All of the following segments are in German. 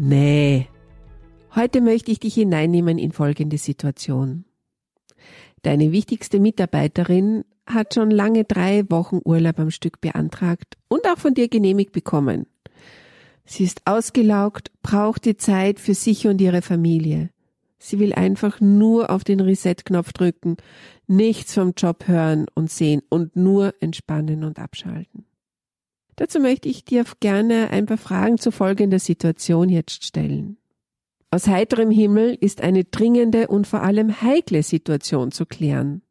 Nee. Heute möchte ich dich hineinnehmen in folgende Situation. Deine wichtigste Mitarbeiterin hat schon lange drei Wochen Urlaub am Stück beantragt und auch von dir genehmigt bekommen. Sie ist ausgelaugt, braucht die Zeit für sich und ihre Familie. Sie will einfach nur auf den Reset-Knopf drücken, nichts vom Job hören und sehen und nur entspannen und abschalten. Dazu möchte ich dir gerne ein paar Fragen zu folgender Situation jetzt stellen. Aus heiterem Himmel ist eine dringende und vor allem heikle Situation zu klären.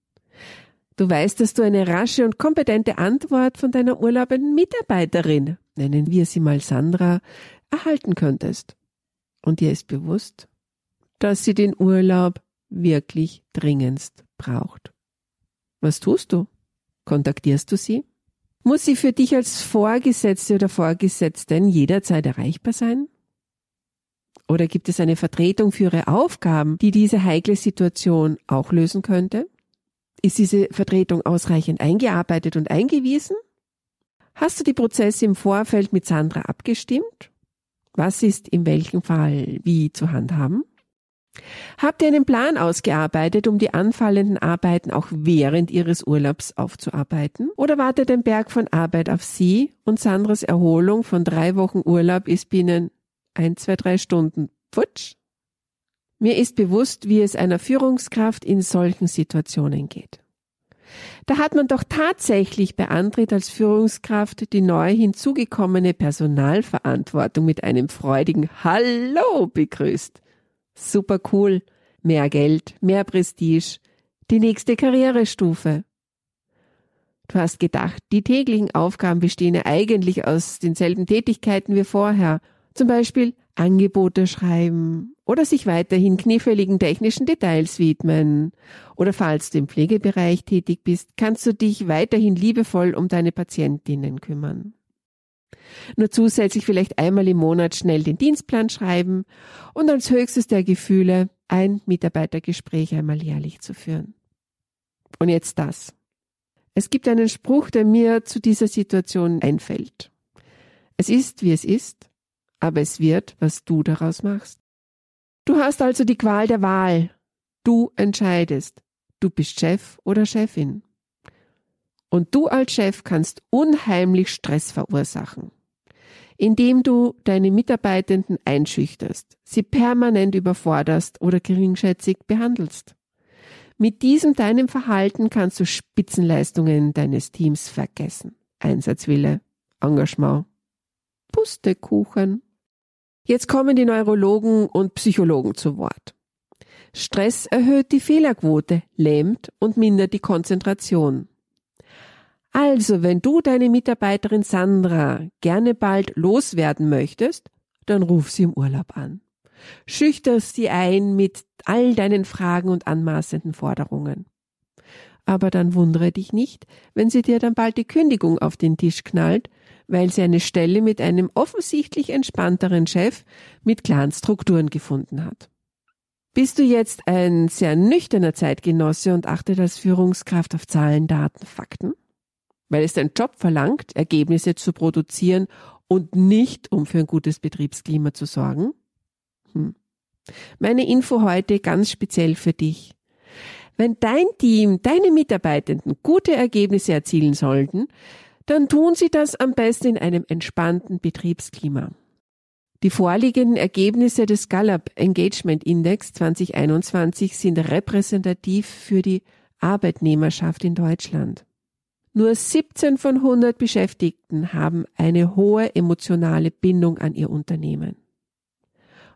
Du weißt, dass du eine rasche und kompetente Antwort von deiner urlaubenden Mitarbeiterin, nennen wir sie mal Sandra, erhalten könntest. Und dir ist bewusst, dass sie den Urlaub wirklich dringendst braucht. Was tust du? Kontaktierst du sie? Muss sie für dich als Vorgesetzte oder Vorgesetzten jederzeit erreichbar sein? Oder gibt es eine Vertretung für ihre Aufgaben, die diese heikle Situation auch lösen könnte? Ist diese Vertretung ausreichend eingearbeitet und eingewiesen? Hast du die Prozesse im Vorfeld mit Sandra abgestimmt? Was ist in welchem Fall wie zu handhaben? Habt ihr einen Plan ausgearbeitet, um die anfallenden Arbeiten auch während ihres Urlaubs aufzuarbeiten? Oder wartet ein Berg von Arbeit auf Sie und Sandras Erholung von drei Wochen Urlaub ist binnen ein, zwei, drei Stunden futsch? Mir ist bewusst, wie es einer Führungskraft in solchen Situationen geht. Da hat man doch tatsächlich bei Antritt als Führungskraft die neu hinzugekommene Personalverantwortung mit einem freudigen Hallo begrüßt super cool, mehr Geld, mehr Prestige, die nächste Karrierestufe. Du hast gedacht, die täglichen Aufgaben bestehen ja eigentlich aus denselben Tätigkeiten wie vorher, zum Beispiel Angebote schreiben oder sich weiterhin kniffligen technischen Details widmen. Oder falls du im Pflegebereich tätig bist, kannst du dich weiterhin liebevoll um deine Patientinnen kümmern. Nur zusätzlich vielleicht einmal im Monat schnell den Dienstplan schreiben und als höchstes der Gefühle ein Mitarbeitergespräch einmal jährlich zu führen. Und jetzt das. Es gibt einen Spruch, der mir zu dieser Situation einfällt. Es ist, wie es ist, aber es wird, was du daraus machst. Du hast also die Qual der Wahl. Du entscheidest. Du bist Chef oder Chefin. Und du als Chef kannst unheimlich Stress verursachen indem du deine Mitarbeitenden einschüchterst, sie permanent überforderst oder geringschätzig behandelst. Mit diesem deinem Verhalten kannst du Spitzenleistungen deines Teams vergessen. Einsatzwille, Engagement, Pustekuchen. Jetzt kommen die Neurologen und Psychologen zu Wort. Stress erhöht die Fehlerquote, lähmt und mindert die Konzentration. Also, wenn du deine Mitarbeiterin Sandra gerne bald loswerden möchtest, dann ruf sie im Urlaub an. Schüchter sie ein mit all deinen Fragen und anmaßenden Forderungen. Aber dann wundere dich nicht, wenn sie dir dann bald die Kündigung auf den Tisch knallt, weil sie eine Stelle mit einem offensichtlich entspannteren Chef mit klaren Strukturen gefunden hat. Bist du jetzt ein sehr nüchterner Zeitgenosse und achtet als Führungskraft auf Zahlen, Daten, Fakten? Weil es dein Job verlangt, Ergebnisse zu produzieren und nicht, um für ein gutes Betriebsklima zu sorgen? Hm. Meine Info heute ganz speziell für dich. Wenn dein Team, deine Mitarbeitenden gute Ergebnisse erzielen sollten, dann tun sie das am besten in einem entspannten Betriebsklima. Die vorliegenden Ergebnisse des Gallup Engagement Index 2021 sind repräsentativ für die Arbeitnehmerschaft in Deutschland. Nur 17 von 100 Beschäftigten haben eine hohe emotionale Bindung an ihr Unternehmen.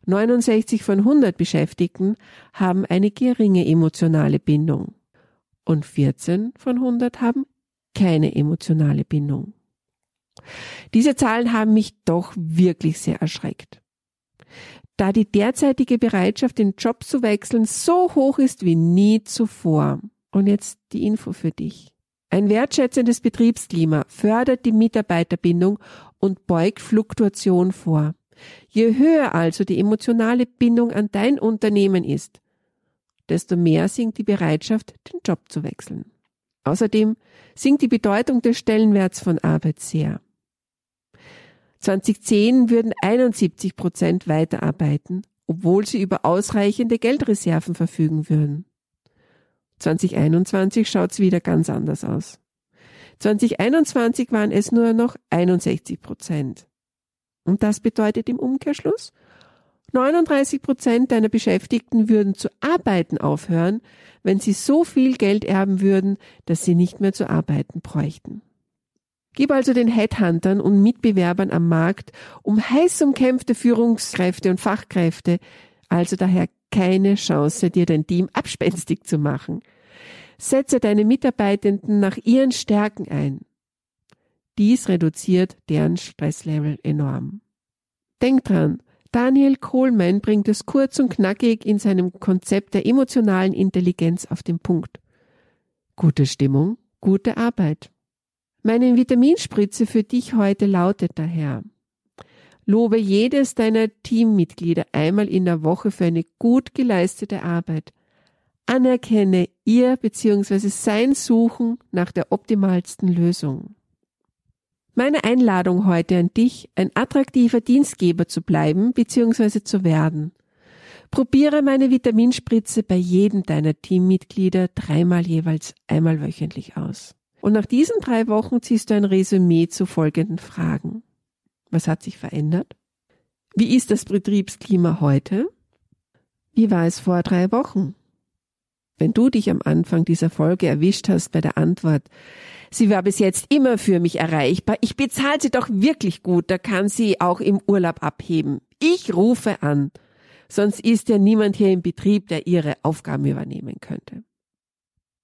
69 von 100 Beschäftigten haben eine geringe emotionale Bindung und 14 von 100 haben keine emotionale Bindung. Diese Zahlen haben mich doch wirklich sehr erschreckt. da die derzeitige Bereitschaft, den Job zu wechseln, so hoch ist wie nie zuvor. Und jetzt die Info für dich. Ein wertschätzendes Betriebsklima fördert die Mitarbeiterbindung und beugt Fluktuation vor. Je höher also die emotionale Bindung an dein Unternehmen ist, desto mehr sinkt die Bereitschaft, den Job zu wechseln. Außerdem sinkt die Bedeutung des Stellenwerts von Arbeit sehr. 2010 würden 71 Prozent weiterarbeiten, obwohl sie über ausreichende Geldreserven verfügen würden. 2021 schaut's wieder ganz anders aus. 2021 waren es nur noch 61 Prozent. Und das bedeutet im Umkehrschluss, 39 Prozent deiner Beschäftigten würden zu arbeiten aufhören, wenn sie so viel Geld erben würden, dass sie nicht mehr zu arbeiten bräuchten. Gib also den Headhuntern und Mitbewerbern am Markt um heiß umkämpfte Führungskräfte und Fachkräfte also daher keine Chance, dir dein Team abspenstig zu machen. Setze deine Mitarbeitenden nach ihren Stärken ein. Dies reduziert deren Stresslevel enorm. Denk dran, Daniel Coleman bringt es kurz und knackig in seinem Konzept der emotionalen Intelligenz auf den Punkt. Gute Stimmung, gute Arbeit. Meine Vitaminspritze für dich heute lautet daher. Lobe jedes deiner Teammitglieder einmal in der Woche für eine gut geleistete Arbeit. Anerkenne ihr bzw. sein Suchen nach der optimalsten Lösung. Meine Einladung heute an dich, ein attraktiver Dienstgeber zu bleiben bzw. zu werden. Probiere meine Vitaminspritze bei jedem deiner Teammitglieder dreimal jeweils einmal wöchentlich aus. Und nach diesen drei Wochen ziehst du ein Resümee zu folgenden Fragen. Was hat sich verändert? Wie ist das Betriebsklima heute? Wie war es vor drei Wochen? Wenn du dich am Anfang dieser Folge erwischt hast bei der Antwort, sie war bis jetzt immer für mich erreichbar, ich bezahle sie doch wirklich gut, da kann sie auch im Urlaub abheben. Ich rufe an. Sonst ist ja niemand hier im Betrieb, der ihre Aufgaben übernehmen könnte.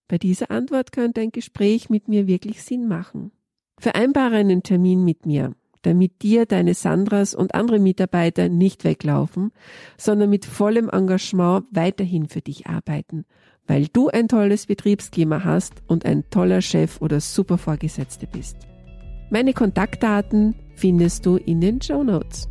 Bei dieser Antwort könnte ein Gespräch mit mir wirklich Sinn machen. Vereinbare einen Termin mit mir damit dir deine Sandras und andere Mitarbeiter nicht weglaufen, sondern mit vollem Engagement weiterhin für dich arbeiten, weil du ein tolles Betriebsklima hast und ein toller Chef oder super Vorgesetzte bist. Meine Kontaktdaten findest du in den Show Notes.